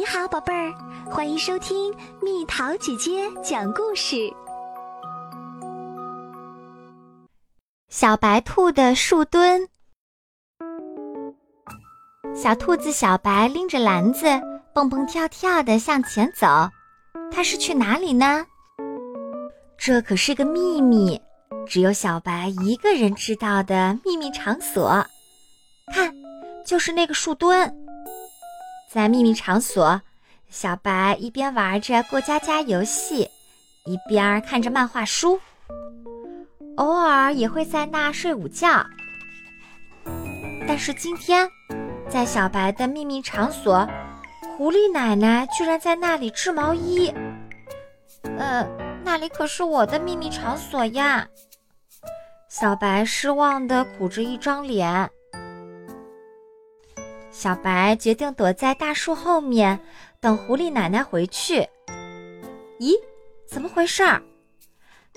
你好，宝贝儿，欢迎收听蜜桃姐姐讲故事。小白兔的树墩。小兔子小白拎着篮子，蹦蹦跳跳的向前走。它是去哪里呢？这可是个秘密，只有小白一个人知道的秘密场所。看，就是那个树墩。在秘密场所，小白一边玩着过家家游戏，一边看着漫画书，偶尔也会在那睡午觉。但是今天，在小白的秘密场所，狐狸奶奶居然在那里织毛衣。呃，那里可是我的秘密场所呀！小白失望地苦着一张脸。小白决定躲在大树后面，等狐狸奶奶回去。咦，怎么回事儿？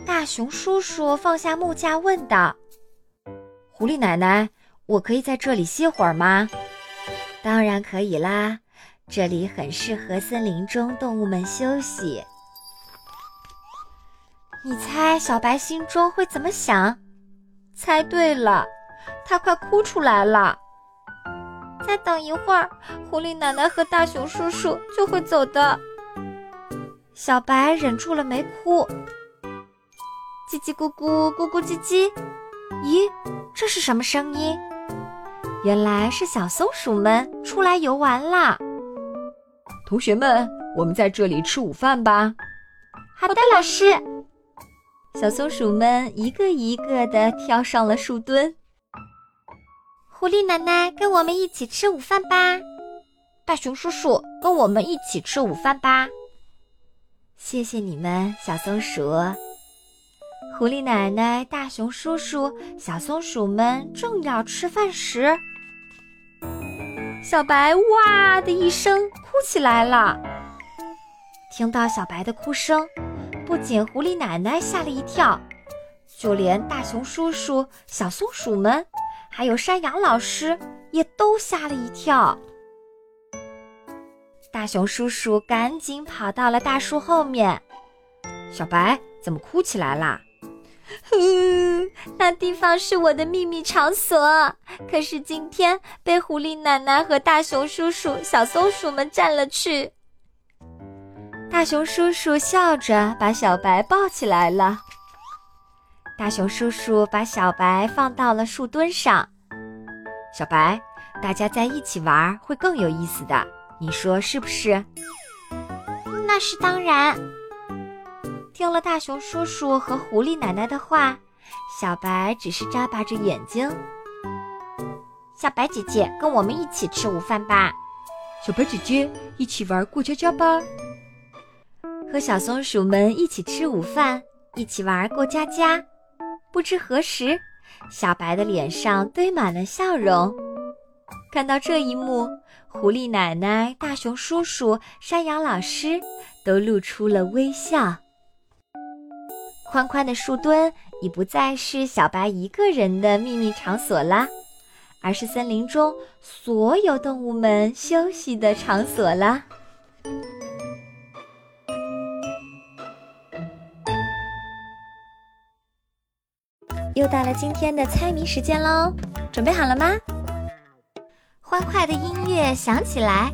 大熊叔叔放下木架问道：“狐狸奶奶，我可以在这里歇会儿吗？”“当然可以啦，这里很适合森林中动物们休息。”你猜小白心中会怎么想？猜对了，他快哭出来了。再等一会儿，狐狸奶奶和大熊叔叔就会走的。小白忍住了没哭。叽叽咕咕，咕咕叽叽。咦，这是什么声音？原来是小松鼠们出来游玩啦。同学们，我们在这里吃午饭吧。好的，老师。小松鼠们一个一个的跳上了树墩。狐狸奶奶，跟我们一起吃午饭吧。大熊叔叔，跟我们一起吃午饭吧。谢谢你们，小松鼠。狐狸奶奶、大熊叔叔、小松鼠们正要吃饭时，小白哇的一声哭起来了。听到小白的哭声，不仅狐狸奶奶吓了一跳，就连大熊叔叔、小松鼠们。还有山羊老师也都吓了一跳。大熊叔叔赶紧跑到了大树后面。小白怎么哭起来啦？哼，那地方是我的秘密场所，可是今天被狐狸奶奶和大熊叔叔、小松鼠们占了去。大熊叔叔笑着把小白抱起来了。大熊叔叔把小白放到了树墩上。小白，大家在一起玩会更有意思的，你说是不是？那是当然。听了大熊叔叔和狐狸奶奶的话，小白只是眨巴着眼睛。小白姐姐，跟我们一起吃午饭吧。小白姐姐，一起玩过家家吧。和小松鼠们一起吃午饭，一起玩过家家。不知何时，小白的脸上堆满了笑容。看到这一幕，狐狸奶奶、大熊叔叔、山羊老师都露出了微笑。宽宽的树墩已不再是小白一个人的秘密场所啦，而是森林中所有动物们休息的场所啦。又到了今天的猜谜时间喽，准备好了吗？欢快的音乐响起来，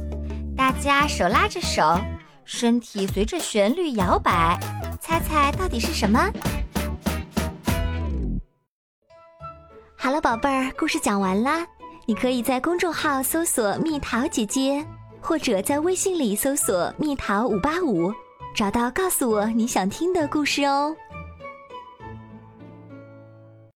大家手拉着手，身体随着旋律摇摆，猜猜到底是什么？好了，宝贝儿，故事讲完啦。你可以在公众号搜索“蜜桃姐姐”，或者在微信里搜索“蜜桃五八五”，找到告诉我你想听的故事哦。